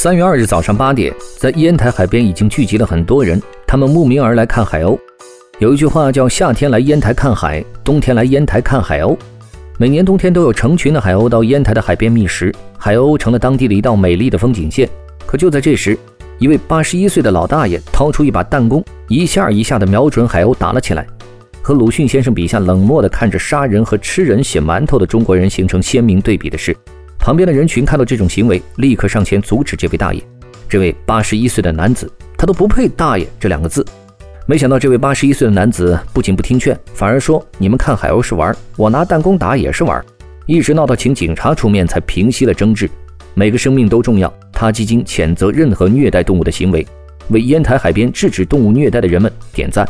三月二日早上八点，在烟台海边已经聚集了很多人，他们慕名而来看海鸥。有一句话叫“夏天来烟台看海，冬天来烟台看海鸥”。每年冬天都有成群的海鸥到烟台的海边觅食，海鸥成了当地的一道美丽的风景线。可就在这时，一位八十一岁的老大爷掏出一把弹弓，一下一下的瞄准海鸥打了起来。和鲁迅先生笔下冷漠的看着杀人和吃人血馒头的中国人形成鲜明对比的是。旁边的人群看到这种行为，立刻上前阻止这位大爷。这位八十一岁的男子，他都不配“大爷”这两个字。没想到这位八十一岁的男子不仅不听劝，反而说：“你们看海鸥是玩，我拿弹弓打也是玩。”一直闹到请警察出面才平息了争执。每个生命都重要，他基金谴责任何虐待动物的行为，为烟台海边制止动物虐待的人们点赞。